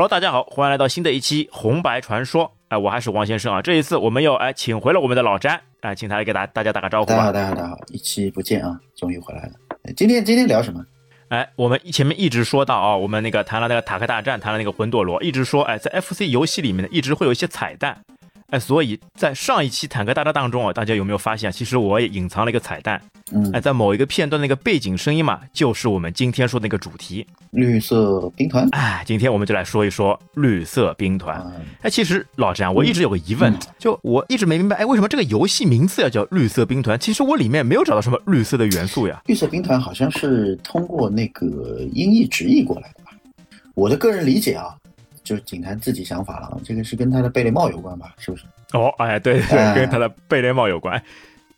Hello，大家好，欢迎来到新的一期红白传说。哎，我还是王先生啊。这一次我们又哎请回了我们的老詹，哎，请他来给大大家打个招呼吧。大家好，大家好，大家好，一期不见啊，终于回来了。今天今天聊什么？哎，我们前面一直说到啊，我们那个谈了那个塔克大战，谈了那个魂斗罗，一直说哎，在 FC 游戏里面呢，一直会有一些彩蛋。哎，所以在上一期坦克大战当中啊，大家有没有发现，其实我也隐藏了一个彩蛋？嗯，哎，在某一个片段那个背景声音嘛，就是我们今天说的那个主题——绿色兵团。哎，今天我们就来说一说绿色兵团。哎，其实老詹，我一直有个疑问，就我一直没明白，哎，为什么这个游戏名字要叫绿色兵团？其实我里面没有找到什么绿色的元素呀。绿色兵团好像是通过那个音译直译过来的吧？我的个人理解啊。就是景坛自己想法了，这个是跟他的贝雷帽有关吧？是不是？哦，哎，对对，跟他的贝雷帽有关。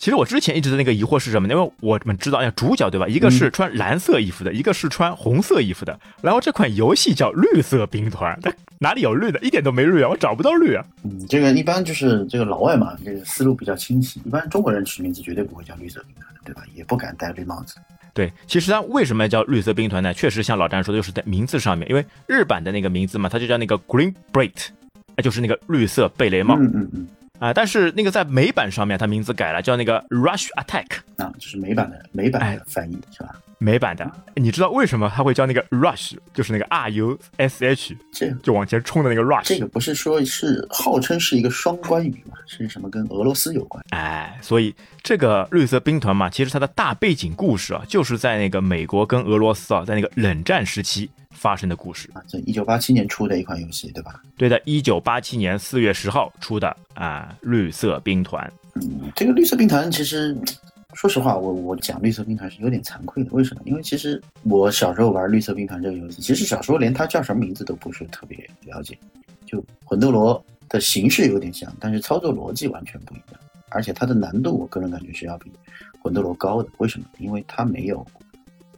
其实我之前一直的那个疑惑是什么？因为我们知道，哎，主角对吧？一个是穿蓝色衣服的，一个是穿红色衣服的。然后这款游戏叫绿色兵团，它哪里有绿的？一点都没绿啊！我找不到绿啊。嗯，这个一般就是这个老外嘛，这个思路比较清晰。一般中国人取名字绝对不会叫绿色兵团的，对吧？也不敢戴绿帽子。对，其实它为什么叫绿色兵团呢？确实像老詹说的，就是在名字上面，因为日版的那个名字嘛，它就叫那个 Green Beret，哎，就是那个绿色贝雷帽。嗯嗯嗯。啊，但是那个在美版上面，它名字改了，叫那个 Rush Attack。啊，就是美版的美版的翻译是吧？美版的，你知道为什么它会叫那个 Rush，就是那个 R U S H，这就往前冲的那个 Rush。这个不是说是号称是一个双关语吗？是什么跟俄罗斯有关？哎，所以这个绿色兵团嘛，其实它的大背景故事啊，就是在那个美国跟俄罗斯啊，在那个冷战时期发生的故事啊。这一九八七年出的一款游戏，对吧？对的，一九八七年四月十号出的啊，绿色兵团。嗯，这个绿色兵团其实。说实话，我我讲绿色兵团是有点惭愧的。为什么？因为其实我小时候玩绿色兵团这个游戏，其实小时候连它叫什么名字都不是特别了解。就魂斗罗的形式有点像，但是操作逻辑完全不一样。而且它的难度，我个人感觉是要比魂斗罗高的。为什么？因为它没有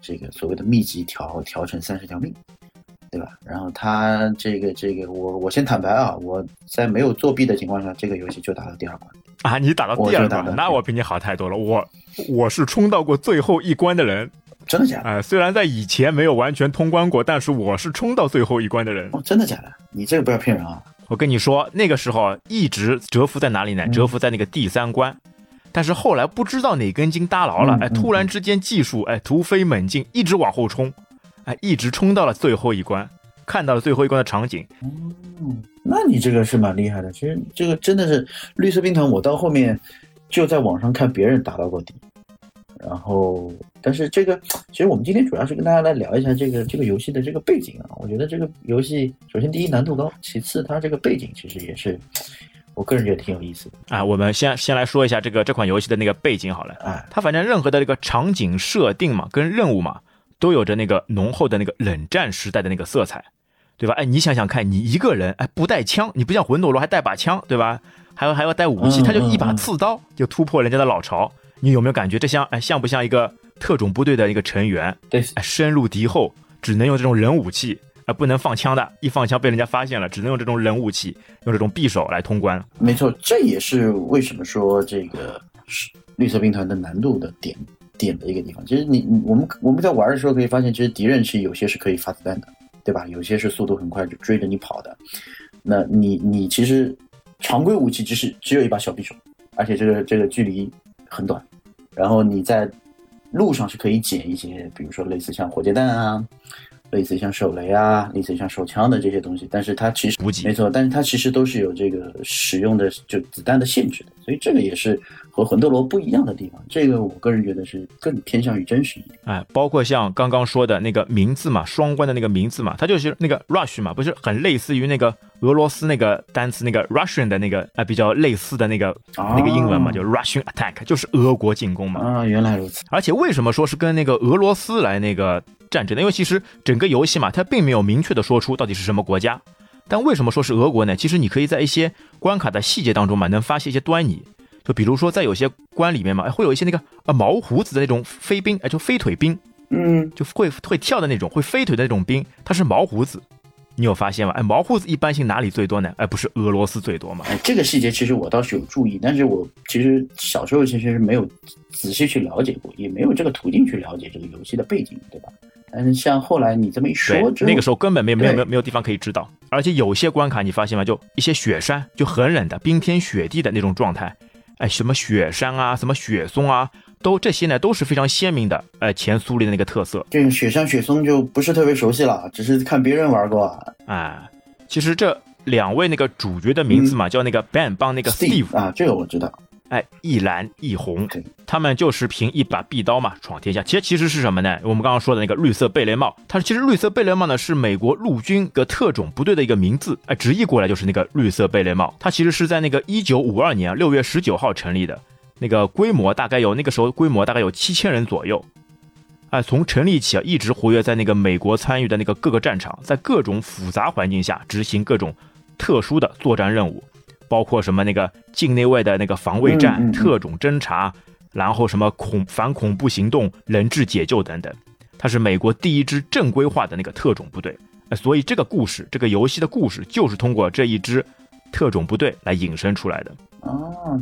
这个所谓的秘籍调调成三十条命，对吧？然后他这个这个，我我先坦白啊，我在没有作弊的情况下，这个游戏就打到第二关。啊，你打到第二关，那我比你好太多了。我我是冲到过最后一关的人，真的假的？哎，虽然在以前没有完全通关过，但是我是冲到最后一关的人。哦，真的假的？你这个不要骗人啊！我跟你说，那个时候一直蛰伏在哪里呢？蛰伏在那个第三关，但是后来不知道哪根筋搭牢了，哎，突然之间技术哎突飞猛进，一直往后冲，哎，一直冲到了最后一关。看到了最后一关的场景，嗯，那你这个是蛮厉害的。其实这个真的是绿色兵团，我到后面就在网上看别人打到过底，然后，但是这个其实我们今天主要是跟大家来聊一下这个这个游戏的这个背景啊。我觉得这个游戏首先第一难度高，其次它这个背景其实也是我个人觉得挺有意思的啊。我们先先来说一下这个这款游戏的那个背景好了，啊，它反正任何的这个场景设定嘛，跟任务嘛。都有着那个浓厚的那个冷战时代的那个色彩，对吧？哎，你想想看，你一个人，哎，不带枪，你不像魂斗罗还带把枪，对吧？还要还要带武器，他就一把刺刀就突破人家的老巢，你有没有感觉这像哎像不像一个特种部队的一个成员？对，深入敌后只能用这种冷武器，啊，不能放枪的，一放枪被人家发现了，只能用这种冷武器，用这种匕首来通关。没错，这也是为什么说这个是绿色兵团的难度的点。点的一个地方，其实你我们我们在玩的时候可以发现，其实敌人是有些是可以发子弹的，对吧？有些是速度很快就追着你跑的。那你你其实常规武器只是只有一把小匕首，而且这个这个距离很短。然后你在路上是可以捡一些，比如说类似像火箭弹啊，类似像手雷啊，类似像手枪的这些东西。但是它其实没错，但是它其实都是有这个使用的就子弹的限制的，所以这个也是。和魂斗罗不一样的地方，这个我个人觉得是更偏向于真实一点。哎，包括像刚刚说的那个名字嘛，双关的那个名字嘛，它就是那个 rush 嘛，不是很类似于那个俄罗斯那个单词那个 Russian 的那个啊，比较类似的那个那个英文嘛，就 Russian attack，就是俄国进攻嘛。啊，原来如此。而且为什么说是跟那个俄罗斯来那个战争的？因为其实整个游戏嘛，它并没有明确的说出到底是什么国家。但为什么说是俄国呢？其实你可以在一些关卡的细节当中嘛，能发现一些端倪。就比如说，在有些关里面嘛，会有一些那个啊毛胡子的那种飞兵，哎，就飞腿兵，嗯，就会会跳的那种，会飞腿的那种兵，它是毛胡子。你有发现吗？哎，毛胡子一般性哪里最多呢？哎，不是俄罗斯最多吗？哎，这个细节其实我倒是有注意，但是我其实小时候其实是没有仔细去了解过，也没有这个途径去了解这个游戏的背景，对吧？但是像后来你这么一说那个时候根本没有没有没有没有地方可以知道，而且有些关卡你发现吗？就一些雪山，就很冷的冰天雪地的那种状态，哎，什么雪山啊，什么雪松啊，都这些呢都是非常鲜明的，呃，前苏联的那个特色。这个雪山雪松就不是特别熟悉了，只是看别人玩过啊。哎，其实这两位那个主角的名字嘛，叫那个 Ben 帮那个 Steve，Steve 啊，这个我知道。哎，一蓝一红，他们就是凭一把匕刀嘛闯天下。其实其实是什么呢？我们刚刚说的那个绿色贝雷帽，它其实绿色贝雷帽呢是美国陆军个特种部队的一个名字，哎，直译过来就是那个绿色贝雷帽。它其实是在那个一九五二年六月十九号成立的，那个规模大概有那个时候规模大概有七千人左右。哎，从成立起啊，一直活跃在那个美国参与的那个各个战场，在各种复杂环境下执行各种特殊的作战任务，包括什么那个境内外的那个防卫战、嗯嗯嗯特种侦察，然后什么恐反恐怖行动、人质解救等等。它是美国第一支正规化的那个特种部队，呃所以这个故事，这个游戏的故事就是通过这一支特种部队来引申出来的。啊，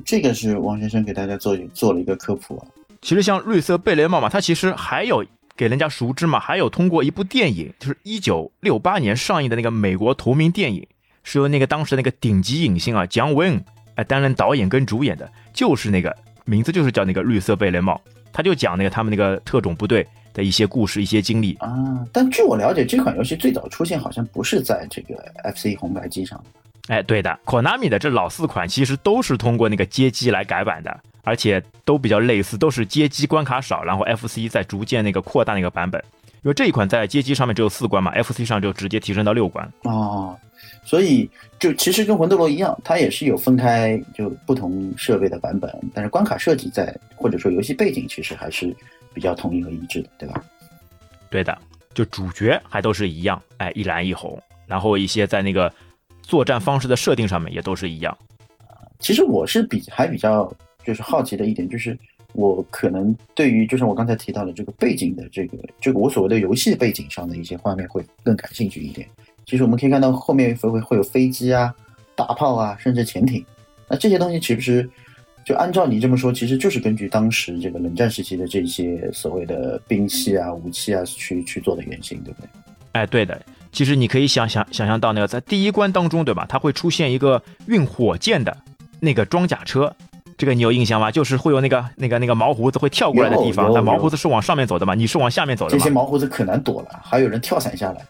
这个是王先生给大家做做了一个科普啊。其实像绿色贝雷帽嘛，它其实还有给人家熟知嘛，还有通过一部电影，就是一九六八年上映的那个美国同名电影，是由那个当时那个顶级影星啊姜文哎担任导演跟主演的，就是那个名字就是叫那个绿色贝雷帽，他就讲那个他们那个特种部队的一些故事、一些经历。啊，但据我了解，这款游戏最早出现好像不是在这个 FC 红白机上。哎，对的，Konami 的这老四款其实都是通过那个街机来改版的，而且都比较类似，都是街机关卡少，然后 FC 在逐渐那个扩大那个版本。因为这一款在街机上面只有四关嘛，FC 上就直接提升到六关。哦，所以就其实跟魂斗罗一样，它也是有分开就不同设备的版本，但是关卡设计在或者说游戏背景其实还是比较统一和一致的，对吧？对的，就主角还都是一样，哎，一蓝一红，然后一些在那个作战方式的设定上面也都是一样。其实我是比还比较就是好奇的一点，就是我可能对于就像我刚才提到的这个背景的这个这个我所谓的游戏背景上的一些画面会更感兴趣一点。其实我们可以看到后面会会会有飞机啊、大炮啊，甚至潜艇。那这些东西岂不是就按照你这么说，其实就是根据当时这个冷战时期的这些所谓的兵器啊、武器啊去去做的原型，对不对？哎，对的，其实你可以想想想象到那个在第一关当中，对吧？它会出现一个运火箭的那个装甲车，这个你有印象吗？就是会有那个那个那个毛胡子会跳过来的地方，有有但毛胡子是往上面走的嘛，你是往下面走的这些？毛胡子可难躲了，还有人跳伞下来，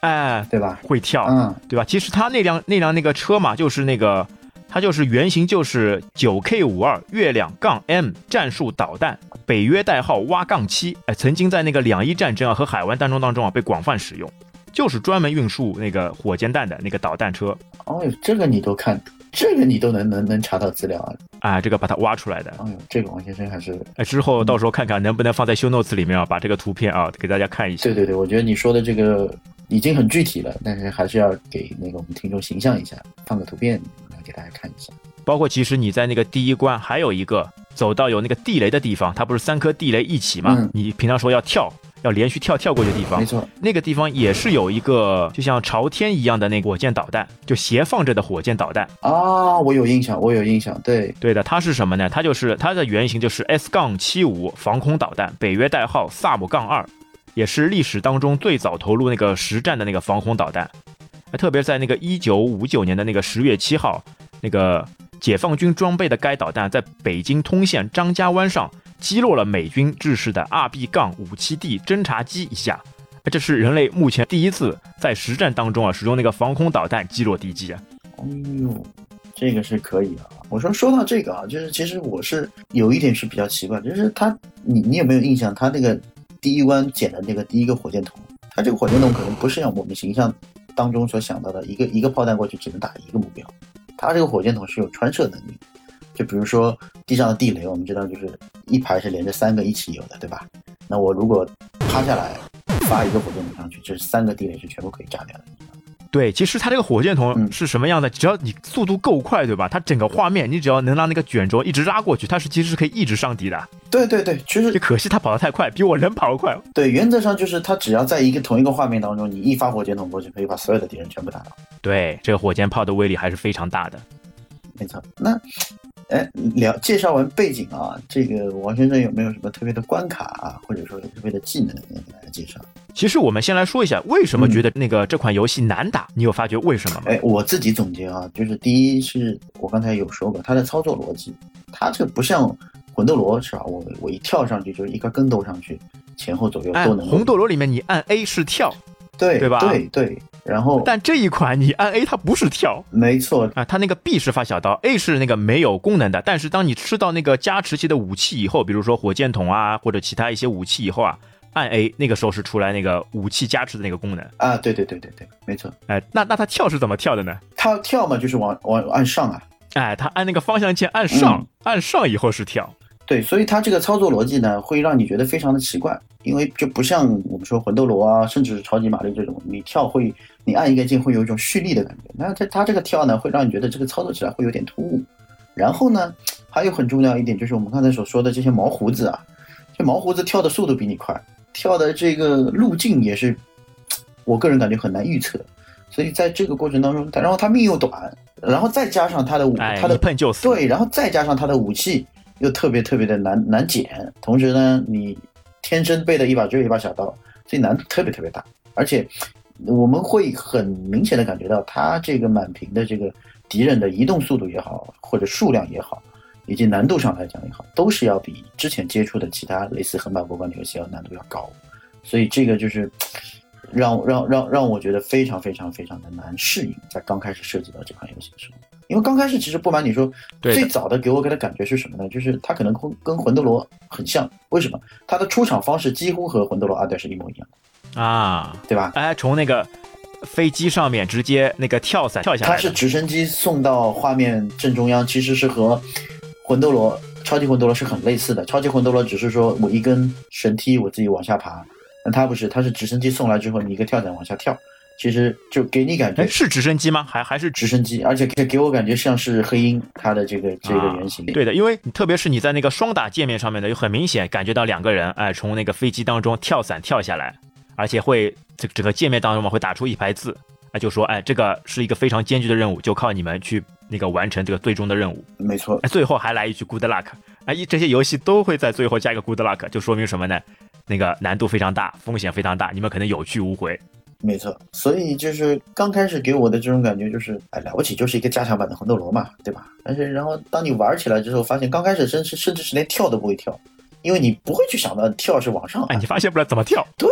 哎，对吧？会跳，嗯，对吧？其实他那辆那辆那个车嘛，就是那个它就是原型就是九 K 五二月亮杠 M 战术导弹，北约代号挖杠七，哎，曾经在那个两伊战争啊和海湾战争当中啊被广泛使用，就是专门运输那个火箭弹的那个导弹车。哦哟，这个你都看，这个你都能能能查到资料啊！啊，这个把它挖出来的。哎呦，这个王先生还是哎，之后到时候看看能不能放在 show notes 里面啊，把这个图片啊给大家看一下。对对对，我觉得你说的这个已经很具体了，但是还是要给那个我们听众形象一下，放个图片来给大家看一下。包括其实你在那个第一关还有一个走到有那个地雷的地方，它不是三颗地雷一起吗？嗯你平常说要跳，要连续跳跳过去的地方没，错，那个地方也是有一个就像朝天一样的那个火箭导弹，就斜放着的火箭导弹。啊，我有印象，我有印象，对，对的，它是什么呢？它就是它的原型就是 S 杠七五防空导弹，北约代号萨姆杠二，也是历史当中最早投入那个实战的那个防空导弹。特别在那个一九五九年的那个十月七号，那个解放军装备的该导弹在北京通县张家湾上击落了美军制式的 RB 杠五七 D 侦察机一架。这是人类目前第一次在实战当中啊使用那个防空导弹击落敌机啊！哎呦，这个是可以啊。我说说到这个啊，就是其实我是有一点是比较奇怪，就是他，你你有没有印象？他那个第一关捡的那个第一个火箭筒，它这个火箭筒可能不是像我们形象当中所想到的一个一个炮弹过去只能打一个目标，它这个火箭筒是有穿射能力。就比如说地上的地雷，我们知道就是一排是连着三个一起有的，对吧？那我如果趴下来发一个火箭筒上去，这三个地雷是全部可以炸掉的。对，其实它这个火箭筒嗯是什么样的？只要你速度够快，对吧？它整个画面，你只要能让那个卷轴一直拉过去，它是其实是可以一直上敌的。对对对，其实就可惜它跑得太快，比我人跑得快。对，原则上就是它只要在一个同一个画面当中，你一发火箭筒过去，可以把所有的敌人全部打倒。对，这个火箭炮的威力还是非常大的。没错。那哎，聊介绍完背景啊，这个王先生有没有什么特别的关卡啊，或者说特别的技能要给大家介绍？其实我们先来说一下，为什么觉得那个这款游戏难打？你有发觉为什么吗？哎，我自己总结啊，就是第一是我刚才有说过，它的操作逻辑，它这个不像魂斗罗是吧？我我一跳上去就是一个跟斗上去，前后左右都能。红斗罗里面你按 A 是跳，对对吧？对对。然后，但这一款你按 A 它不是跳，没错啊，它那个 B 是发小刀，A 是那个没有功能的。但是当你吃到那个加持系的武器以后，比如说火箭筒啊或者其他一些武器以后啊，按 A 那个时候是出来那个武器加持的那个功能啊。对对对对对，没错。哎，那那它跳是怎么跳的呢？它跳嘛就是往往按上啊。哎，它按那个方向键按上，按上以后是跳。对，所以它这个操作逻辑呢，会让你觉得非常的奇怪，因为就不像我们说魂斗罗啊，甚至是超级玛丽这种，你跳会，你按一个键会有一种蓄力的感觉。那它它这个跳呢，会让你觉得这个操作起来会有点突兀。然后呢，还有很重要一点就是我们刚才所说的这些毛胡子啊，这毛胡子跳的速度比你快，跳的这个路径也是，我个人感觉很难预测。所以在这个过程当中，然后他命又短，然后再加上他的武，他的碰就死。对，然后再加上他的武器。又特别特别的难难捡，同时呢，你天生背的一把只有一把小刀，所以难度特别特别大。而且我们会很明显的感觉到，它这个满屏的这个敌人的移动速度也好，或者数量也好，以及难度上来讲也好，都是要比之前接触的其他类似横版过关的游戏要难度要高。所以这个就是让让让让我觉得非常非常非常的难适应，在刚开始涉及到这款游戏的时候。因为刚开始其实不瞒你说，最早的给我给的感觉是什么呢？就是它可能跟跟魂斗罗很像。为什么？它的出场方式几乎和魂斗罗二代是一模一样的啊，对吧？哎，从那个飞机上面直接那个跳伞跳下来，它是直升机送到画面正中央，其实是和魂斗罗、超级魂斗罗是很类似的。超级魂斗罗只是说我一根绳梯我自己往下爬，那它不是，它是直升机送来之后，你一个跳伞往下跳。其实就给你感觉是直升机吗？还还是直升机？而且给给我感觉像是黑鹰它的这个这个原型。对的，因为特别是你在那个双打界面上面呢，就很明显感觉到两个人哎从那个飞机当中跳伞跳下来，而且会这个整个界面当中嘛会打出一排字，哎就说哎这个是一个非常艰巨的任务，就靠你们去那个完成这个最终的任务。没错，哎最后还来一句 good luck，哎这些游戏都会在最后加一个 good luck，就说明什么呢？那个难度非常大，风险非常大，你们可能有去无回。没错，所以就是刚开始给我的这种感觉就是，哎，了不起，就是一个加强版的魂斗罗嘛，对吧？但是然后当你玩起来之后，发现刚开始甚至甚至是连跳都不会跳，因为你不会去想到跳是往上，哎，你发现不了怎么跳，对，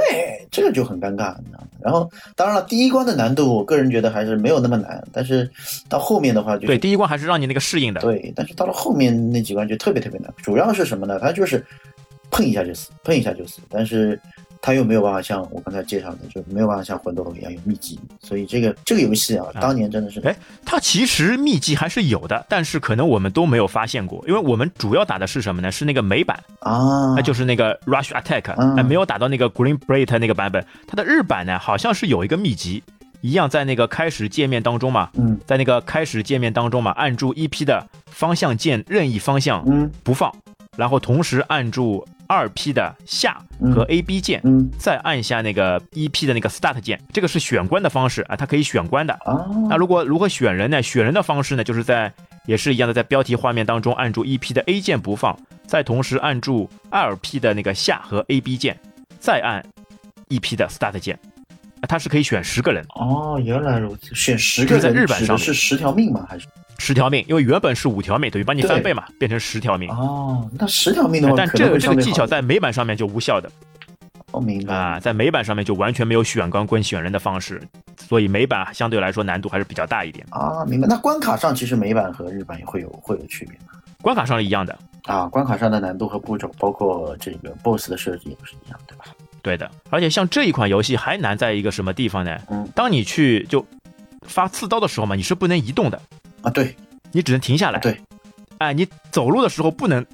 这个就很尴尬，你知道吗？然后当然了，第一关的难度，我个人觉得还是没有那么难，但是到后面的话就对，第一关还是让你那个适应的，对，但是到了后面那几关就特别特别难，主要是什么呢？它就是碰一下就死，碰一下就死，但是。他又没有办法像我刚才介绍的，就没有办法像魂斗罗一样有秘籍，所以这个这个游戏啊，当年真的是，哎，它其实秘籍还是有的，但是可能我们都没有发现过，因为我们主要打的是什么呢？是那个美版啊，那就是那个 Rush Attack，哎，没有打到那个 Green Blade 那个版本。它的日版呢，好像是有一个秘籍，一样在那个开始界面当中嘛，嗯，在那个开始界面当中嘛，按住 EP 的方向键任意方向，嗯，不放，然后同时按住。二 P 的下和 A B 键，再按下那个一 P 的那个 Start 键，这个是选关的方式啊，它可以选关的。那如果如何选人呢？选人的方式呢，就是在也是一样的，在标题画面当中按住一 P 的 A 键不放，再同时按住二 P 的那个下和 A B 键，再按一 P 的 Start 键，它是可以选十个人。哦，原来如此，选十个人在日本上是十条命吗？还是？十条命，因为原本是五条命，等于把你翻倍嘛，变成十条命。哦，那十条命的话，但这个这个技巧在美版上面就无效的。哦，明白啊，在美版上面就完全没有选光棍选人的方式，所以美版相对来说难度还是比较大一点。啊，明白。那关卡上其实美版和日版也会有会有区别吗？关卡上是一样的啊，关卡上的难度和步骤，包括这个 BOSS 的设计也是一样，对吧？对的。而且像这一款游戏还难在一个什么地方呢？嗯，当你去就发刺刀的时候嘛，你是不能移动的啊，对。你只能停下来。对，哎，你走路的时候不能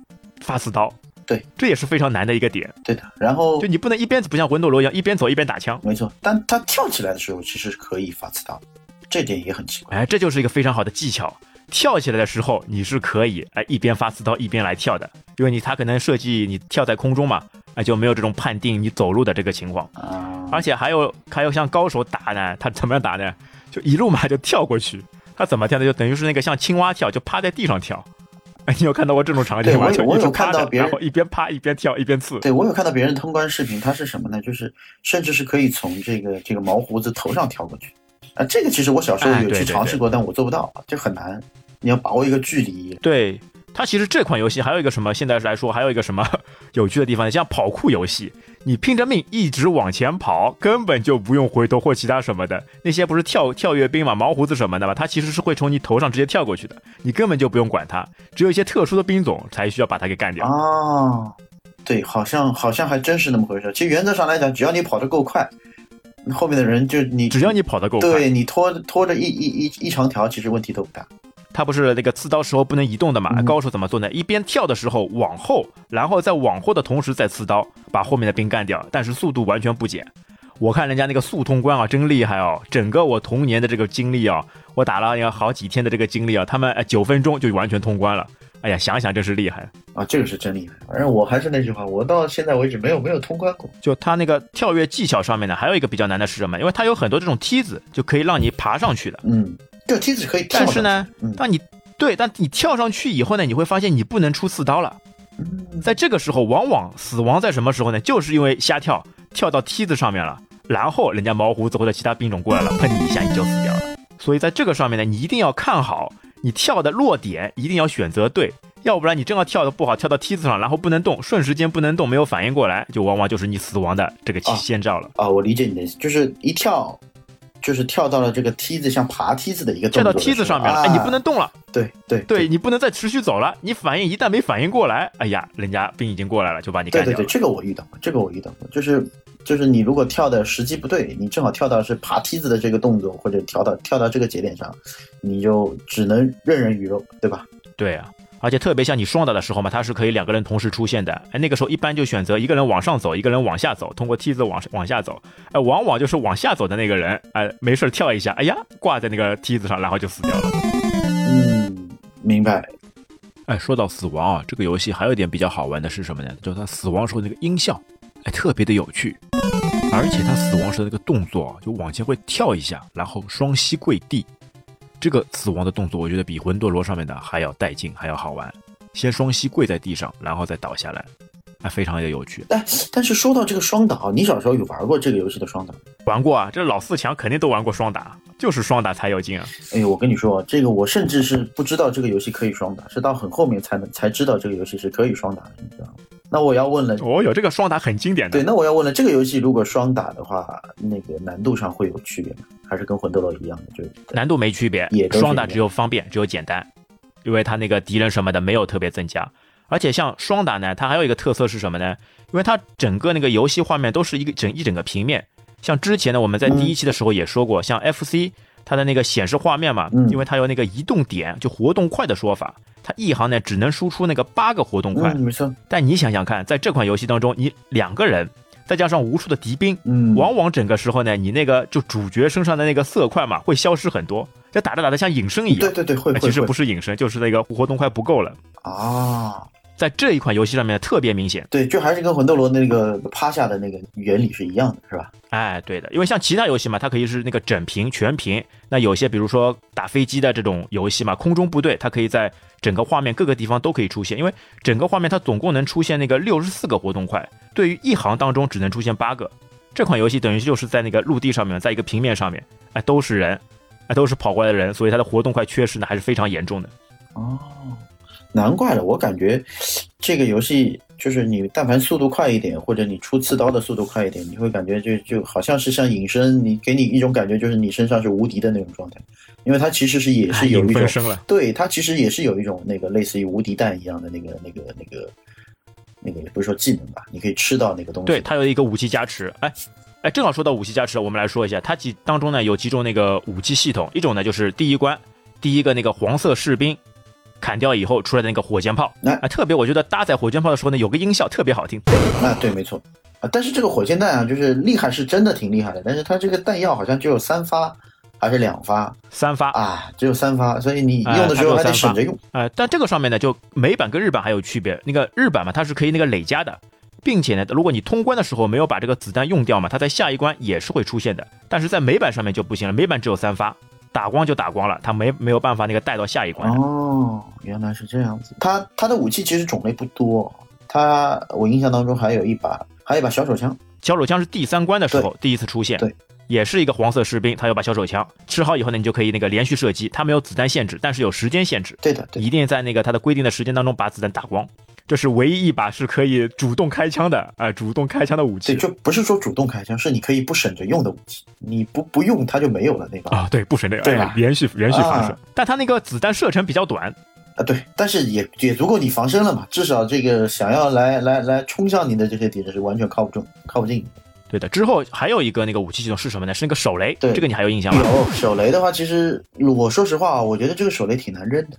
发刺刀。对，这也是非常难的一个点。对的，然后就你不能一边不像魂斗罗一样一边走一边打枪。没错，但他跳起来的时候其实是可以发刺刀，这点也很奇怪。哎，这就是一个非常好的技巧。跳起来的时候你是可以哎一边发刺刀一边来跳的，因为你他可能设计你跳在空中嘛，哎就没有这种判定你走路的这个情况。啊，而且还有还有像高手打呢，他怎么样打呢？就一路嘛就跳过去。他怎么跳呢？就等于是那个像青蛙跳，就趴在地上跳，哎，你有看到过这种场景吗？对我有看到别人一边趴一边跳一边刺。对我有看到别人通关视频，他是什么呢？就是甚至是可以从这个这个毛胡子头上跳过去啊。这个其实我小时候有去尝试过，但我做不到，就很难。你要把握一个距离。对它其实这款游戏还有一个什么，现在来说还有一个什么 有趣的地方，像跑酷游戏，你拼着命一直往前跑，根本就不用回头或其他什么的。那些不是跳跳跃兵嘛，毛胡子什么的嘛，它其实是会从你头上直接跳过去的，你根本就不用管它。只有一些特殊的兵种才需要把它给干掉。哦，对，好像好像还真是那么回事。其实原则上来讲，只要你跑得够快，后面的人就你只要你跑得够快，对你拖拖着一一一一长条，其实问题都不大。它不是那个刺刀时候不能移动的嘛？嗯高手怎么做呢？一边跳的时候往后，然后在往后的同时再刺刀，把后面的兵干掉，但是速度完全不减。我看人家那个速通关啊，真厉害哦！整个我童年的这个经历啊，我打了要好几天的这个经历啊，他们呃九分钟就完全通关了。哎呀，想想真是厉害。啊，这个是真厉害。反正我还是那句话，我到现在为止没有没有通关过。就他那个跳跃技巧上面呢，还有一个比较难的是什么？因为它有很多这种梯子，就可以让你爬上去的。嗯，这个梯子可以跳。但是呢嗯，当你对，但你跳上去以后呢，你会发现你不能出刺刀了。嗯，在这个时候，往往死亡在什么时候呢？就是因为瞎跳，跳到梯子上面了，然后人家毛胡子或者其他兵种过来了，喷你一下你就死掉了。所以在这个上面呢，你一定要看好你跳的落点，一定要选择对，要不然你真要跳的不好，跳到梯子上，然后不能动，瞬时间不能动，没有反应过来，就往往就是你死亡的这个啊先兆了。啊，我理解你的意思，就是一跳，就是跳到了这个梯子，像爬梯子的一个动作的跳到梯子上面了，你不能。动了，啊对对对你不能再持续走了，你反应一旦没反应过来，哎呀，人家兵已经过来了，就把你对对对，干掉。这个我遇到过，这个我遇到过，就是就是你如果跳的时机不对，你正好跳到是爬梯子的这个动作，或者跳到跳到这个节点上，你就只能任人鱼肉，对吧？对啊，而且特别像你双打的时候嘛，它是可以两个人同时出现的。哎，那个时候一般就选择一个人往上走，一个人往下走，通过梯子往往下走。哎，往往就是往下走的那个人，哎，没事儿跳一下，哎呀，挂在那个梯子上，然后就死掉了。嗯，明白。哎，说到死亡啊，这个游戏还有一点比较好玩的是什么呢？就是它死亡时候那个音效，哎，特别的有趣，而且它死亡时的那个动作啊，就往前会跳一下，然后双膝跪地。这个死亡的动作，我觉得比魂斗罗上面的还要带劲，还要好玩。先双膝跪在地上，然后再倒下来，那，非常的有趣。但但是说到这个双打，你小时候有玩过这个游戏的双打？玩过啊，这老四强肯定都玩过双打，就是双打才有劲啊。哎呦，我跟你说，这个我甚至是不知道这个游戏可以双打，是到很后面才能才知道这个游戏是可以双打的，你知道吗？那我要问了，哦哟，这个双打很经典的。对，那我要问了，这个游戏如果双打的话，那个难度上会有区别吗？还是跟魂斗罗一样的？就是难度没区别双打只有方便，只有简单，因为它那个敌人什么的没有特别增加。而且像双打呢，它还有一个特色是什么呢？因为它整个那个游戏画面都是一个整一整个平面。像之前呢，我们在第一期的时候也说过，像 FC 它的那个显示画面嘛，嗯因为它有那个移动点，就活动块的说法，它一行呢只能输出那个八个活动块。嗯，没错，但你想想看，在这款游戏当中，你两个人再加上无数的敌兵，嗯，往往整个时候呢，你那个就主角身上的那个色块嘛，会消失很多，就打着打着像隐身一样。对对对，会哎其实不是隐身，就是那个活动块不够了。啊，在这一款游戏上面特别明显。对，就还是跟魂斗罗那个趴下的那个原理是一样的，是吧？哎，对的，因为像其他游戏嘛，它可以是那个整屏、全屏。那有些比如说打飞机的这种游戏嘛，空中部队，它可以在整个画面各个地方都可以出现。因为整个画面它总共能出现那个六十四个活动块，对于一行当中只能出现八个。这款游戏等于就是在那个陆地上面，在一个平面上面，哎，都是人，哎，都是跑过来的人，所以它的活动块缺失呢还是非常严重的。哦，难怪了，我感觉这个游戏就是你但凡速度快一点，或者你出刺刀的速度快一点，你会感觉就就好像是像隐身，你给你一种感觉就是你身上是无敌的那种状态，因为它其实是也是有一种。对，它其实也是有一种那个类似于无敌弹一样的那个那个那个那个，也不是说技能吧，你可以吃到那个东西。对，它有一个武器加持，哎。哎，正好说到武器加持，我们来说一下，它几当中呢有几种那个武器系统，一种呢就是第一关，第一个那个黄色士兵砍掉以后出来的那个火箭炮，哎啊，特别我觉得搭载火箭炮的时候呢，有个音效特别好听，啊，对，没错啊。但是这个火箭弹啊，就是厉害是真的挺厉害的，但是它这个弹药好像只有三发还是两发三发，啊？只有三发，所以你哎用的时候还得省着用。呃，但这个上面呢，就美版跟日版还有区别，那个日版嘛，它是可以那个累加的。并且呢，如果你通关的时候没有把这个子弹用掉嘛，它在下一关也是会出现的。但是在美版上面就不行了，美版只有三发，打光就打光了，他没没有办法那个带到下一关。哦，原来是这样子。他他的武器其实种类不多，他我印象当中还有一把还有一把小手枪。小手枪是第三关的时候第一次出现，对，也是一个黄色士兵，他有把小手枪，吃好以后呢，你就可以那个连续射击，他没有子弹限制，但是有时间限制。对的，对，一定在那个他的规定的时间当中把子弹打光。这是唯一一把是可以主动开枪的，啊，主动开枪的武器。对，就不是说主动开枪，是你可以不省着用的武器，你不不用它就没有了那把。啊，对，不省着，对吧？连续连续发射，但它那个子弹射程比较短。啊，对，但是也也足够你防身了嘛，至少这个想要来来来冲向你的这些敌人是完全靠不住、靠不近。对的，之后还有一个那个武器系统是什么呢？是那个手雷。对，这个你还有印象吗？有手雷的话，其实我说实话，我觉得这个手雷挺难扔的。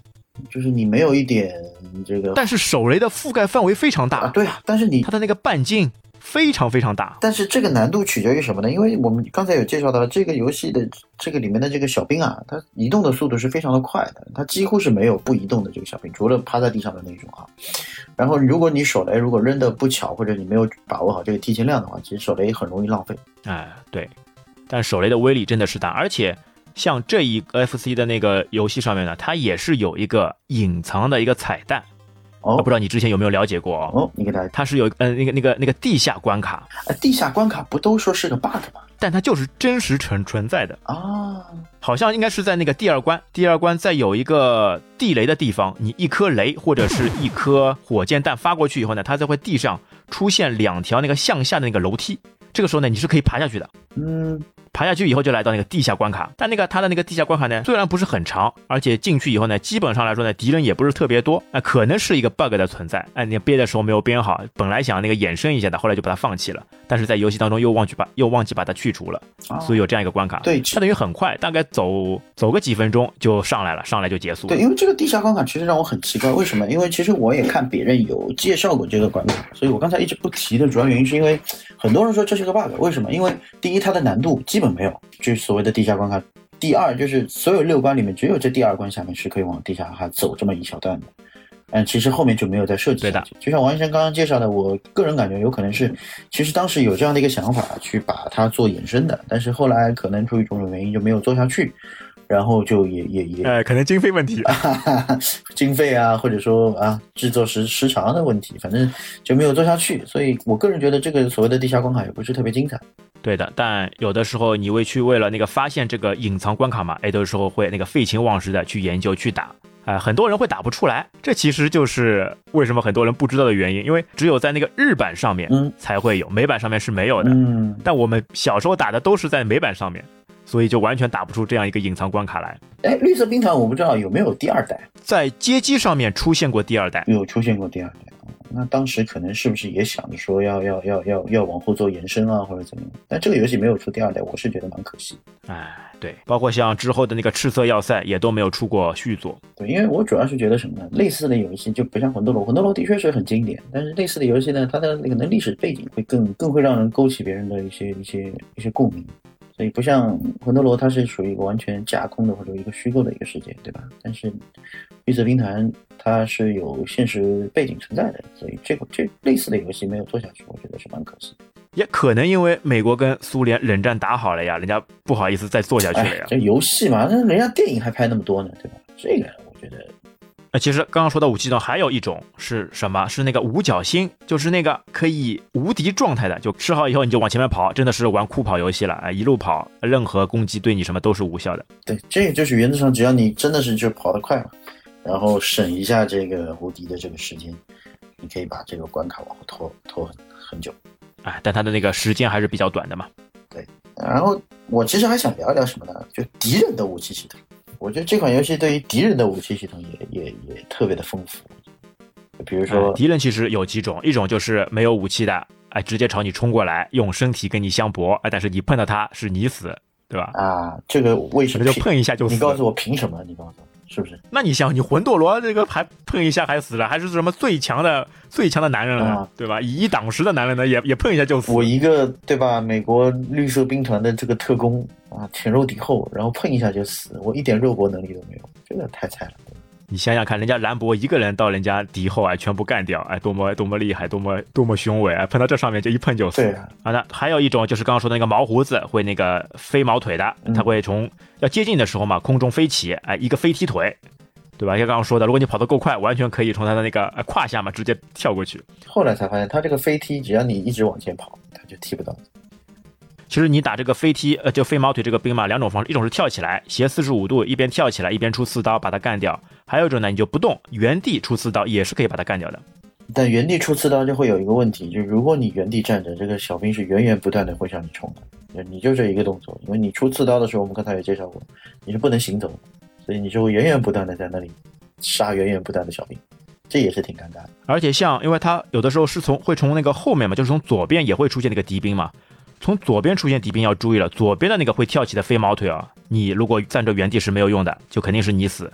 就是你没有一点这个，但是手雷的覆盖范围非常大啊。对啊，但是你它的那个半径非常非常大。但是这个难度取决于什么呢？因为我们刚才有介绍到这个游戏的这个里面的这个小兵啊，它移动的速度是非常的快的，它几乎是没有不移动的这个小兵，除了趴在地上的那种啊。然后如果你手雷如果扔的不巧，或者你没有把握好这个提前量的话，其实手雷很容易浪费。哎，对，但手雷的威力真的是大，而且。像这一 FC 的那个游戏上面呢，它也是有一个隐藏的一个彩蛋，哦，不知道你之前有没有了解过哦？你给他，它是有呃那个那个那个地下关卡，呃，地下关卡不都说是个 bug 吗？但它就是真实存存在的啊，好像应该是在那个第二关，第二关在有一个地雷的地方，你一颗雷或者是一颗火箭弹发过去以后呢，它就会地上出现两条那个向下的那个楼梯，这个时候呢，你是可以爬下去的，嗯。爬下去以后就来到那个地下关卡，但那个它的那个地下关卡呢，虽然不是很长，而且进去以后呢，基本上来说呢，敌人也不是特别多，那可能是一个 bug 的存在。哎，你憋的时候没有编好，本来想那个衍生一下的，后来就把它放弃了。但是在游戏当中又忘记把又忘记把它去除了，所以有这样一个关卡。对，相当于很快，大概走走个几分钟就上来了，上来就结束。对，因为这个地下关卡其实让我很奇怪，为什么？因为其实我也看别人有介绍过这个关卡，所以我刚才一直不提的主要原因是因为很多人说这是个 bug，为什么？因为第一它的难度基本没有，就是。所谓的地下关卡，第二就是所有六关里面只有这第二关下面是可以往地下哈走这么一小段的，嗯，其实后面就没有再设计下去。就像王医生刚刚介绍的，我个人感觉有可能是，其实当时有这样的一个想法去把它做延伸的，但是后来可能出于种种原因就没有做下去。然后就也也也，哎，可能经费问题，经费啊，或者说啊，制作时时长的问题，反正就没有做下去。所以我个人觉得这个所谓的地下关卡也不是特别精彩。对的，但有的时候你会去为了那个发现这个隐藏关卡嘛，哎，有的时候会那个废寝忘食的去研究去打，哎，很多人会打不出来，这其实就是为什么很多人不知道的原因，因为只有在那个日版上面才会有，美版上面是没有的。嗯，但我们小时候打的都是在美版上面。所以就完全打不出这样一个隐藏关卡来。哎，绿色兵团我不知道有没有第二代，在街机上面出现过第二代，有出现过第二代。那当时可能是不是也想着说要要要要要往后做延伸啊，或者怎么样？但这个游戏没有出第二代，我是觉得蛮可惜。哎，对，包括像之后的那个赤色要塞也都没有出过续作。对，因为我主要是觉得什么呢？类似的游戏就不像魂斗罗，魂斗罗的确是很经典，但是类似的游戏呢，它的那个历史背景会更更会让人勾起别人的一些一些一些共鸣。所以不像魂斗罗，它是属于一个完全架空的或者一个虚构的一个世界，对吧？但是绿色兵团它是有现实背景存在的，所以这个这类似的游戏没有做下去，我觉得是蛮可惜。也可能因为美国跟苏联冷战打好了呀，人家不好意思再做下去了呀。这游戏嘛，那人家电影还拍那么多呢，对吧？这个我觉得。其实刚刚说到武器中还有一种是什么？是那个五角星，就是那个可以无敌状态的，就吃好以后你就往前面跑，真的是玩酷跑游戏了啊！一路跑，任何攻击对你什么都是无效的。对，这个就是原则上只要你真的是就跑得快嘛，然后省一下这个无敌的这个时间，你可以把这个关卡往后拖拖很很久。哎，但它的那个时间还是比较短的嘛。对，然后我其实还想聊一聊什么呢？就敌人的武器系统。我觉得这款游戏对于敌人的武器系统也也也特别的丰富，比如说敌人其实有几种，一种就是没有武器的，哎，直接朝你冲过来，用身体跟你相搏，哎，但是你碰到他是你死，对吧？啊，这个为什么就碰一下就死？你告诉我凭什么？你告诉我。是不是？那你想，你魂斗罗这个还碰一下还死了，还是什么最强的最强的男人了，对吧？以一挡十的男人呢，也也碰一下就死。我一个对吧？美国绿色兵团的这个特工啊，浅肉底厚，然后碰一下就死，我一点肉搏能力都没有，这个太菜了。你想想看，人家兰博一个人到人家敌后啊，全部干掉，哎，多么多么厉害，多么多么雄伟啊！碰到这上面就一碰就死。对啊，啊，那还有一种就是刚刚说的那个毛胡子会那个飞毛腿的，嗯它会从要接近的时候嘛，空中飞起，哎，一个飞踢腿，对吧？像刚刚说的，如果你跑得够快，完全可以从他的那个呃胯下嘛直接跳过去。后来才发现，他这个飞踢，只要你一直往前跑，他就踢不到。其实你打这个飞踢，呃，就飞毛腿这个兵嘛，两种方式，一种是跳起来斜四十五度，一边跳起来一边出刺刀把它干掉；还有一种呢，你就不动，原地出刺刀也是可以把它干掉的。但原地出刺刀就会有一个问题，就是如果你原地站着，这个小兵是源源不断的会向你冲的，你就这一个动作，因为你出刺刀的时候，我们刚才也介绍过，你是不能行走的，所以你就会源源不断的在那里杀源源不断的小兵，这也是挺尴尬的。而且像，因为它有的时候是从会从那个后面嘛，就是从左边也会出现那个敌兵嘛。从左边出现敌兵要注意了，左边的那个会跳起的飞毛腿啊，你如果站着原地是没有用的，就肯定是你死，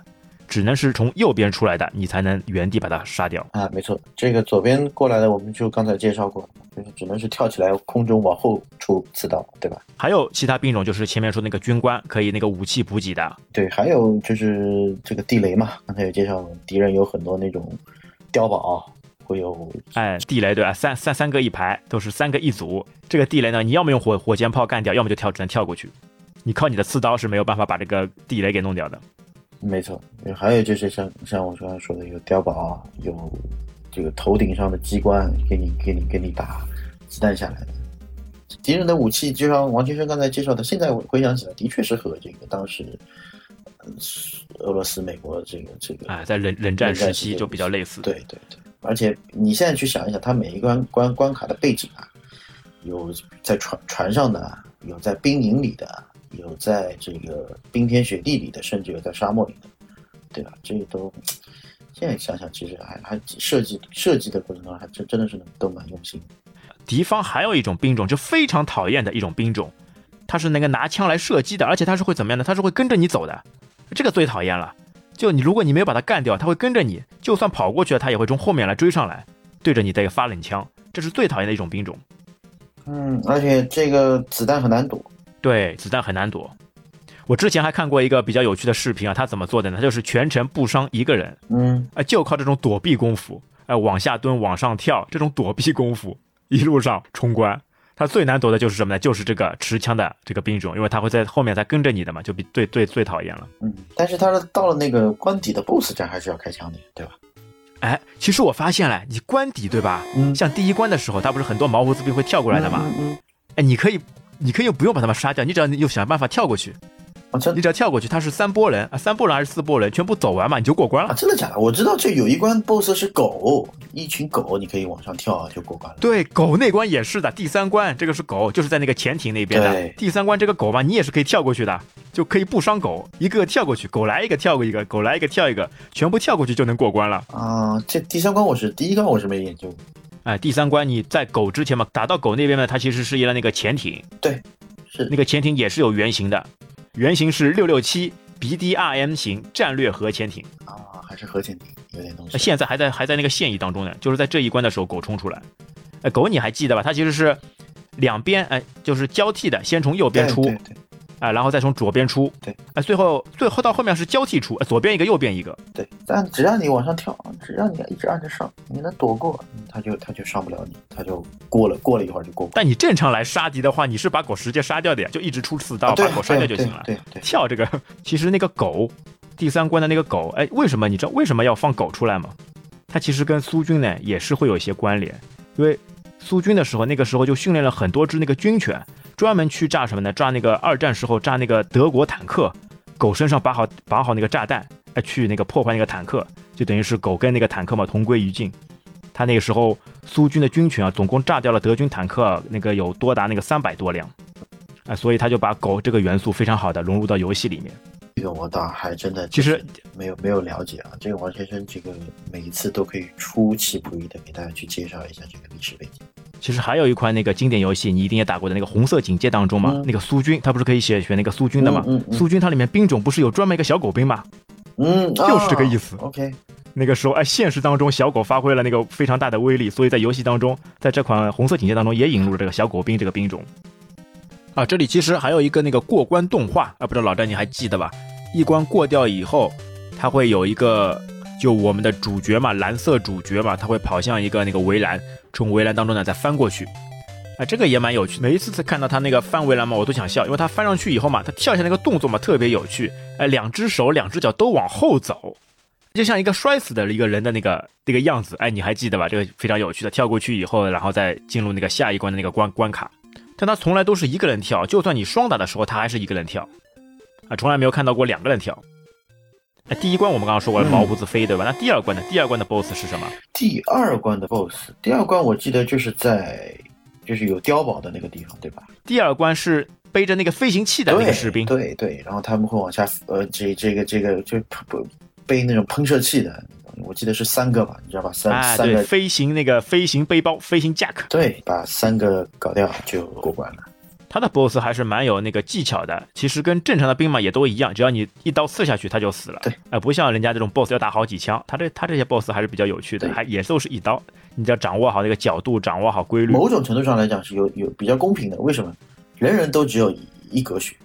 只能是从右边出来的，你才能原地把它杀掉。啊，没错，这个左边过来的，我们就刚才介绍过，就是只能是跳起来空中往后出刺刀，对吧？还有其他兵种，就是前面说那个军官可以那个武器补给的，对，还有就是这个地雷嘛，刚才有介绍，敌人有很多那种碉堡，会有哎，地雷对吧？三三三个一排，都是三个一组。这个地雷呢，你要么用火火箭炮干掉，要么就跳只能跳过去。你靠你的刺刀是没有办法把这个地雷给弄掉的。没错，还有就是像像我刚才说的，有碉堡，有这个头顶上的机关，给你给你给你打子弹下来的。敌人的武器，就像王先生刚才介绍的，现在回想起来，的确是和这个当时呃俄罗斯、美国这个这个哎，在冷冷战时期就比较类似。对对对，而且你现在去想一想，它每一关关关卡的背景啊，有在船船上的，有在兵营里的，有在这个冰天雪地里的，甚至有在沙漠里的，对吧？这个都现在想想，其实还还设计设计的过程当中，还真真的是都蛮用心。敌方还有一种兵种，就非常讨厌的一种兵种，它是那个拿枪来射击的，而且它是会怎么样呢？它是会跟着你走的，这个最讨厌了。就你如果你没有把它干掉，它会跟着你，就算跑过去了，他也会从后面来追上来，对着你再发冷枪，这是最讨厌的一种兵种。嗯，而且这个子弹很难躲。对，子弹很难躲。我之前还看过一个比较有趣的视频啊，他怎么做的呢？他就是全程不伤一个人，嗯，哎，就靠这种躲避功夫，哎，往下蹲、往上跳，这种躲避功夫，一路上冲关。他最难躲的就是什么呢？就是这个持枪的这个兵种，因为他会在后面再跟着你的嘛，就比最最最讨厌了。嗯，但是他到了那个关底的 BOSS 战还是要开枪的，对吧？哎，其实我发现了，你关底对吧？嗯像第一关的时候，他不是很多毛胡子兵会跳过来的嘛？嗯嗯，哎，你可以，你可以不用把他们杀掉，你只要又想办法跳过去，啊真你只要跳过去，它是三波人啊，三波人还是四波人，全部走完嘛，你就过关啊了。真的假的？我知道这有一关 BOSS 是狗，一群狗，你可以往上跳啊就过关了。对，狗那关也是的，第三关这个是狗，就是在那个潜艇那边的对。第三关这个狗嘛，你也是可以跳过去的，就可以不伤狗，一个跳过去，狗来一个跳过一个，狗来一个跳一个，全部跳过去就能过关了。啊，这第三关我是第一关我是没研究过。哎，第三关你在狗之前嘛，打到狗那边呢，它其实是一辆那个潜艇，对是那个潜艇也是有原型的，原型是六六七 BDRM 型战略核潜艇，啊，还是核潜艇有点东西。现在还在还在那个现役当中呢，就是在这一关的时候狗冲出来，哎，狗你还记得吧？它其实是两边哎就是交替的，先从右边出，对对对啊，然后再从左边出，对，啊，最后最后到后面是交替出，呃左边一个，右边一个，对，但只要你往上跳，只要你一直按着上，你能躲过，他就他就上不了你，他就过了，过了一会儿就过关。但你正常来杀敌的话，你是把狗直接杀掉的呀，就一直出刺刀，啊，把狗杀掉就行了。对对对，跳这个，其实那个狗，第三关的那个狗，哎，为什么你知道为什么要放狗出来吗？它其实跟苏军呢也是会有一些关联，因为苏军的时候，那个时候就训练了很多只那个军犬，专门去炸什么呢？炸那个二战时候炸那个德国坦克，狗身上绑好绑好那个炸弹，哎，去那个破坏那个坦克，就等于是狗跟那个坦克嘛同归于尽。他那个时候苏军的军犬啊，总共炸掉了德军坦克那个有多达那个三百多辆，啊，所以他就把狗这个元素非常好的融入到游戏里面。这个我倒还真的其实没有没有了解啊。这个王先生这个每一次都可以出其不意的给大家去介绍一下这个历史背景。其实还有一款那个经典游戏，你一定也打过的那个《红色警戒》当中嘛，嗯那个苏军，他不是可以选选那个苏军的嘛？嗯嗯嗯苏军它里面兵种不是有专门一个小狗兵嘛？嗯，就是这个意思啊 OK，那个时候，哎，现实当中小狗发挥了那个非常大的威力，所以在游戏当中，在这款《红色警戒》当中也引入了这个小狗兵这个兵种。啊，这里其实还有一个那个过关动画啊，不知道老詹你还记得吧？一关过掉以后，它会有一个，就我们的主角嘛，蓝色主角嘛，他会跑向一个那个围栏，从围栏当中呢再翻过去。啊，这个也蛮有趣。每一次看到他那个翻围栏嘛，我都想笑，因为他翻上去以后嘛，他跳下那个动作嘛，特别有趣。哎，两只手、两只脚都往后走，就像一个摔死的一个人的那个那个样子。哎，你还记得吧？这个非常有趣的，跳过去以后，然后再进入那个下一关的那个关关卡。但他从来都是一个人跳，就算你双打的时候，他还是一个人跳。啊，从来没有看到过两个人跳。那，第一关我们刚刚说过了，毛胡子飞，对吧？那第二关呢？第二关的 BOSS 是什么？第二关的 BOSS，第二关我记得就是在。就是有碉堡的那个地方，对吧？第二关是背着那个飞行器的那个士兵，对对，然后他们会往下，呃，这这个这个就不背那种喷射器的，我记得是三个吧，你知道吧？三三个飞行那个飞行背包，飞行 Jack，对，把三个搞掉就过关了。他的 BOSS 还是蛮有那个技巧的，其实跟正常的兵马也都一样，只要你一刀刺下去，他就死了。对，呃，不像人家这种 BOSS 要打好几枪，他这他这些 BOSS 还是比较有趣的，还也都是一刀，你只要掌握好那个角度，掌握好规律，某种程度上来讲是有有比较公平的。为什么？人人都只有一格血，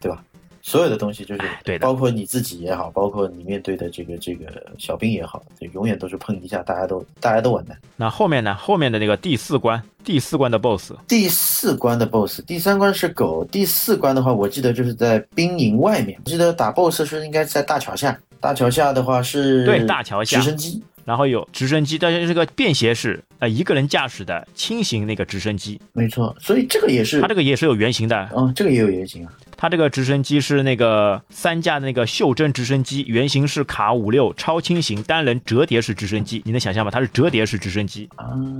对吧？所有的东西就是，对，包括你自己也好，包括你面对的这个这个小兵也好，就永远都是碰一下，大家都大家都完蛋。那后面呢？后面的那个第四关，第四关的 BOSS，第四关的 BOSS，第三关是狗，第四关的话，我记得就是在兵营外面。我记得打 BOSS 是应该在大桥下，大桥下的话是对大桥下直升机，然后有直升机，但是是个便携式，呃，一个人驾驶的轻型那个直升机。没错，所以这个也是，它这个也是有原型的。嗯，这个也有原型啊。它这个直升机是那个三架的那个袖珍直升机，原型是卡五六超轻型单人折叠式直升机。你能想象吗？它是折叠式直升机，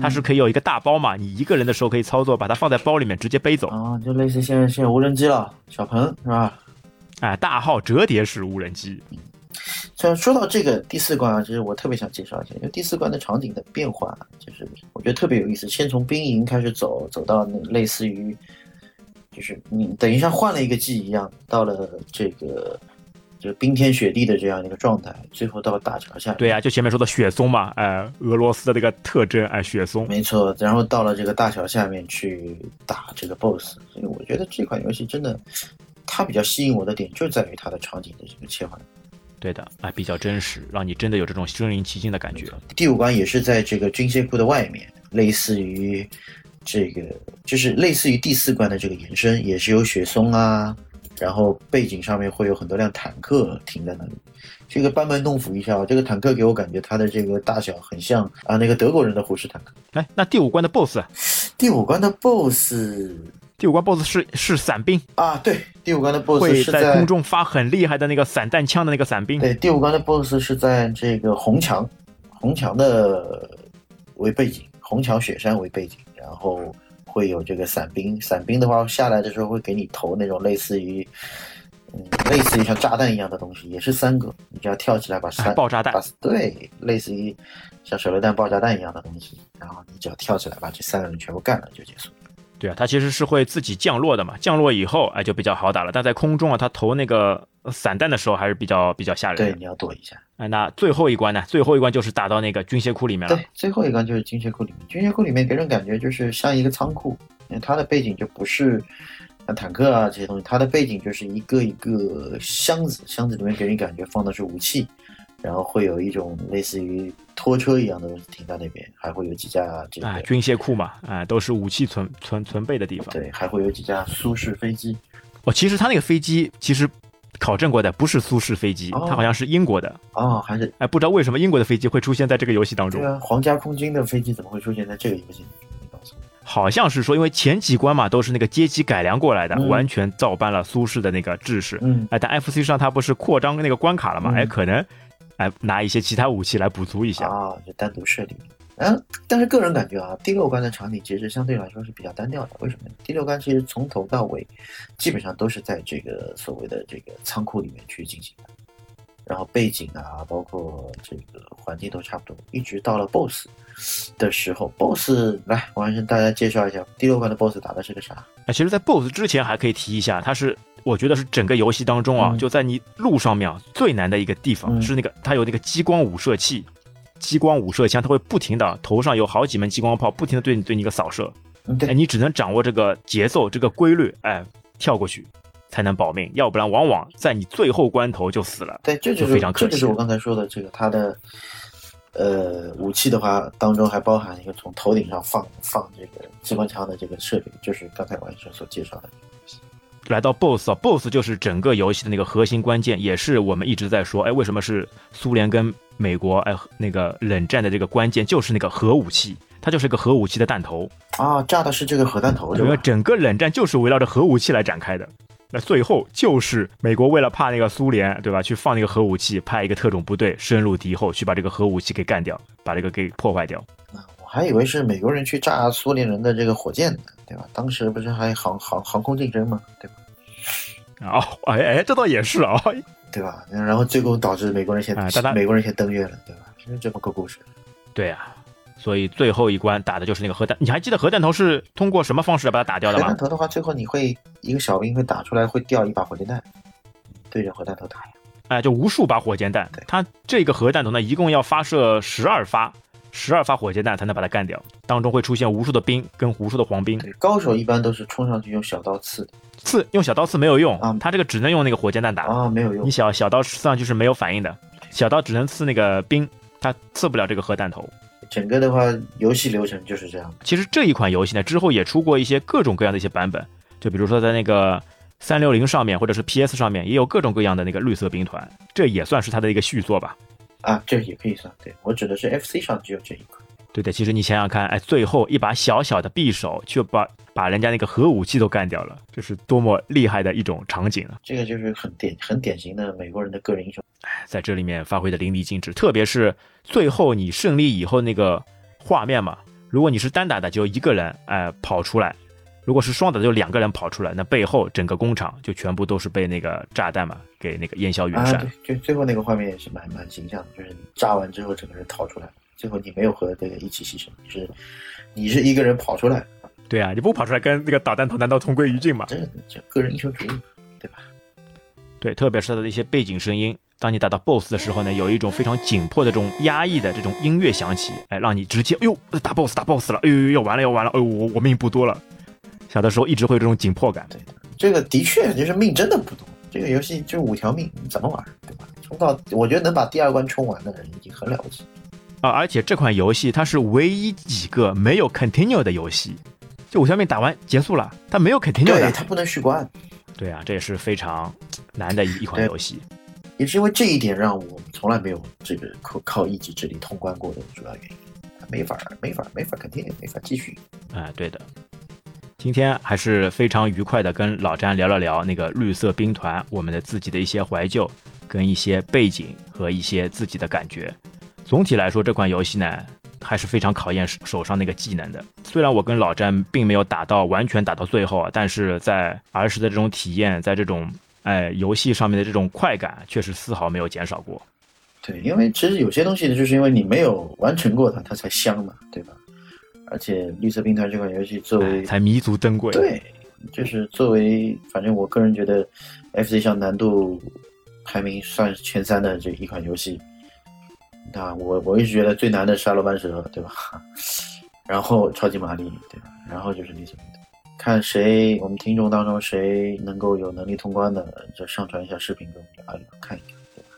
它是可以有一个大包嘛，你一个人的时候可以操作，把它放在包里面直接背走。啊，就类似现在现在无人机了，小鹏是吧？哎，大号折叠式无人机。虽然说到这个第四关啊，其实我特别想介绍一下，因为第四关的场景的变化，就是我觉得特别有意思。先从兵营开始走，走到那类似于。就是你等于像换了一个季一样，到了这个就冰天雪地的这样一个状态，最后到大桥下。对呀，就前面说的雪松嘛，哎，俄罗斯的这个特征，哎，雪松。没错，然后到了这个大桥下面去打这个 BOSS，所以我觉得这款游戏真的，它比较吸引我的点就在于它的场景的这个切换。对的，哎，比较真实，让你真的有这种身临其境的感觉。第五关也是在这个军械库的外面，类似于。这个就是类似于第四关的这个延伸，也是有雪松啊，然后背景上面会有很多辆坦克停在那里。这个班门弄斧一下，这个坦克给我感觉它的这个大小很像啊那个德国人的虎式坦克。哎，那第五关的 BOSS，第五关的 BOSS，第五关 BOSS 是是伞兵啊，对，第五关的 BOSS 会在空中发很厉害的那个散弹枪的那个伞兵。对，第五关的 BOSS 是在这个红墙，红墙的为背景，红墙雪山为背景。然后会有这个伞兵，伞兵的话下来的时候会给你投那种类似于，嗯，类似于像炸弹一样的东西，也是三个，你就要跳起来把三爆炸弹，对，类似于像手榴弹、爆炸弹一样的东西，然后你只要跳起来把这三个人全部干了就结束。对啊，它其实是会自己降落的嘛，降落以后哎就比较好打了，但在空中啊，它投那个散弹的时候还是比较比较吓人。对，你要躲一下。哎，那最后一关呢？最后一关就是打到那个军械库里面了。对，最后一关就是军械库里面。军械库里面给人感觉就是像一个仓库，因为它的背景就不是像坦克啊这些东西，它的背景就是一个一个箱子，箱子里面给人感觉放的是武器，然后会有一种类似于拖车一样的东西停在那边，还会有几架这个军械库嘛，啊，都是武器存存存备的地方。对，还会有几架苏式飞机。哦，其实它那个飞机其实。考证过的不是苏式飞机，它好像是英国的哦，还是哎，不知道为什么英国的飞机会出现在这个游戏当中。对啊，皇家空军的飞机怎么会出现在这个游戏？好像是说，因为前几关嘛都是那个阶级改良过来的，完全照搬了苏式的那个制式。嗯，哎，但 FC 上它不是扩张那个关卡了嘛？哎，可能哎拿一些其他武器来补足一下啊，就单独设定。嗯，但是个人感觉啊，第六关的场景其实相对来说是比较单调的。为什么？第六关其实从头到尾，基本上都是在这个所谓的这个仓库里面去进行的，然后背景啊，包括这个环境都差不多。一直到了 BOSS 的时候，BOSS 来，我先大家介绍一下第六关的 BOSS 打的是个啥？哎，其实，在 BOSS 之前还可以提一下，它是我觉得是整个游戏当中啊，就在你路上面啊最难的一个地方，是那个它有那个激光五射器。激光五射枪，它会不停的头上有好几门激光炮，不停的对你对你一个扫射，哎，你只能掌握这个节奏，这个规律，哎，跳过去，才能保命，要不然往往在你最后关头就死了。对，这就是非常可惜这就是我刚才说的这个它的呃武器的话，当中还包含一个从头顶上放放这个机关枪的这个设备，就是刚才王医生所介绍的。来到 BOSS 啊，BOSS 就是整个游戏的那个核心关键，也是我们一直在说，哎，为什么是苏联跟美国，哎，那个冷战的这个关键就是那个核武器，它就是一个核武器的弹头，啊，炸的是这个核弹头，因为？整个冷战就是围绕着核武器来展开的。那最后就是美国为了怕那个苏联，对吧，去放那个核武器，派一个特种部队深入敌后，去把这个核武器给干掉，把这个给破坏掉。啊我还以为是美国人去炸苏联人的这个火箭呢，对吧？当时不是还航航航空竞争嘛，对吧？哦，哎哎，这倒也是啊、哦，对吧？然后最后导致美国人先、哎但美国人先登月了，对吧？是这么个故事。对啊，所以最后一关打的就是那个核弹。你还记得核弹头是通过什么方式来把它打掉的吗核弹？头的话，最后你会一个小兵会打出来，会掉一把火箭弹，对着核弹头打呀。哎，就无数把火箭弹对。它这个核弹头呢，一共要发射十二发，十二发火箭弹才能把它干掉。当中会出现无数的兵跟无数的黄兵，高手一般都是冲上去用小刀刺的刺用小刀刺没有用啊，它这个只能用那个火箭弹打。啊，没有用你。小小刀刺上去是没有反应的，小刀只能刺那个兵，它刺不了这个核弹头。整个的话，游戏流程就是这样。其实这一款游戏呢，之后也出过一些各种各样的一些版本，就比如说在那个三六零上面或者是 PS 上面也有各种各样的那个绿色兵团，这也算是它的一个续作吧。啊，这也可以算。对我指的是 FC 上只有这一款。对的，其实你想想看，哎，最后一把小小的匕首就把把人家那个核武器都干掉了，这是多么厉害的一种场景啊！这个就是很典很典型的美国人的个人英雄。哎在这里面发挥的淋漓尽致，特别是最后你胜利以后那个画面嘛，如果你是单打的，就一个人哎、跑出来；如果是双打的，就两个人跑出来，那背后整个工厂就全部都是被那个炸弹嘛给那个烟消云啊，散。对，就最后那个画面也是蛮蛮形象的，就是你炸完之后整个人逃出来，最后你没有和这个一起牺牲，就是你是一个人跑出来，对啊，你不跑出来跟那个导弹头难道同归于尽吗？这这个人英雄主义，对吧？对，特别是他的一些背景声音，当你打到 BOSS 的时候呢，有一种非常紧迫的这种压抑的这种音乐响起，哎，让你直接，哎呦，打 BOSS 打 BOSS 了，哎呦，要完了要完了，哎呦，我我命不多了。小的时候一直会有这种紧迫感。对，这个的确就是命真的不多。这个游戏就五条命，你怎么玩，对吧？冲到我觉得能把第二关冲完的人已经很了不起。啊，而且这款游戏它是唯一几个没有 continue 的游戏，就五条命打完结束了，它没有 continue 的。对它不能续关，对啊，这也是非常难的一一款游戏。也是因为这一点让我从来没有这个靠靠一己之力通关过的主要原因。没法没法没法 continue，没法继续。哎，对的。今天还是非常愉快的跟老詹聊了聊那个绿色兵团，我们的自己的一些怀旧，跟一些背景和一些自己的感觉。总体来说，这款游戏呢还是非常考验手手上那个技能的。虽然我跟老詹并没有打到完全打到最后啊，但是在儿时的这种体验，在这种哎游戏上面的这种快感，确实丝毫没有减少过。对，因为其实有些东西呢，就是因为你没有完成过它，它才香嘛，对吧？而且绿色兵团这款游戏作为哎才弥足珍贵。对，就是作为，反正我个人觉得，FC 上难度排名算是前三的这一款游戏。那我我一直觉得最难的是阿罗班蛇，对吧？然后超级玛丽，对吧？然后就是绿色兵团。看谁，我们听众当中谁能够有能力通关的，就上传一下视频给我们聊一聊，看一看，对吧？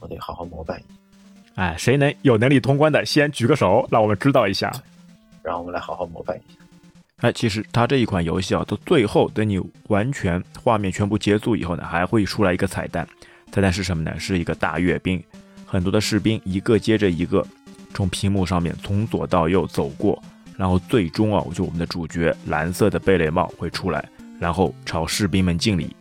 我得好好膜拜一下，哎，谁能有能力通关的，先举个手，让我们知道一下。让我们来好好模仿一下。哎，其实它这一款游戏啊，到最后等你完全画面全部结束以后呢，还会出来一个彩蛋。彩蛋是什么呢？是一个大阅兵，很多的士兵一个接着一个从屏幕上面从左到右走过，然后最终啊，就我们的主角蓝色的贝雷帽会出来，然后朝士兵们敬礼，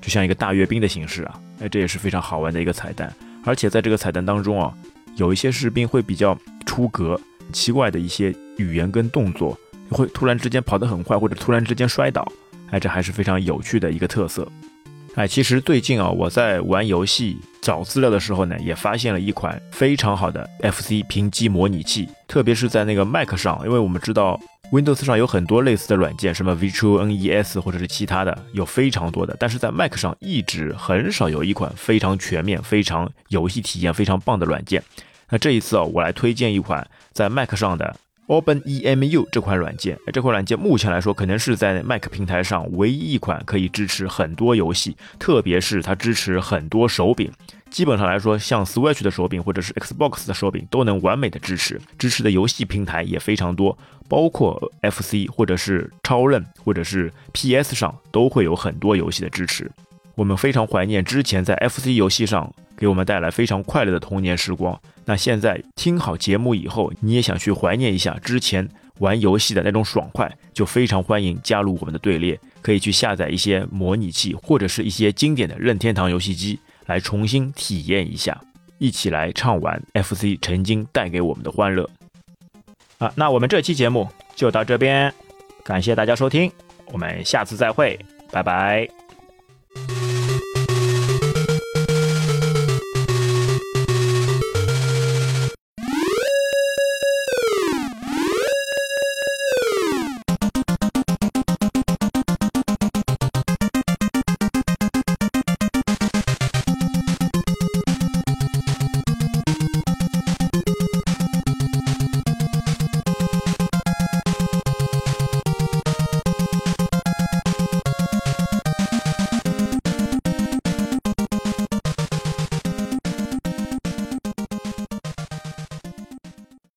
就像一个大阅兵的形式啊。哎，这也是非常好玩的一个彩蛋。而且在这个彩蛋当中啊，有一些士兵会比较出格，奇怪的一些语言跟动作。会突然之间跑得很快，或者突然之间摔倒，哎，这还是非常有趣的一个特色。哎，其实最近啊，我在玩游戏找资料的时候呢，也发现了一款非常好的 FC 屏机模拟器，特别是在那个 Mac 上，因为我们知道 Windows 上有很多类似的软件，什么 Virtual NES 或者是其他的，有非常多的，但是在 Mac 上一直很少有一款非常全面、非常游戏体验非常棒的软件。那这一次啊，我来推荐一款在 Mac 上的 OpenEMU 这款软件，这款软件目前来说可能是在 Mac 平台上唯一一款可以支持很多游戏，特别是它支持很多手柄。基本上来说，像 Switch 的手柄或者是 Xbox 的手柄都能完美的支持，支持的游戏平台也非常多，包括 FC 或者是超任或者是 PS 上都会有很多游戏的支持。我们非常怀念之前在 FC 游戏上给我们带来非常快乐的童年时光。那现在听好节目以后，你也想去怀念一下之前玩游戏的那种爽快，就非常欢迎加入我们的队列，可以去下载一些模拟器或者是一些经典的任天堂游戏机。来重新体验一下，一起来畅玩 FC 曾经带给我们的欢乐啊！那我们这期节目就到这边，感谢大家收听，我们下次再会，拜拜。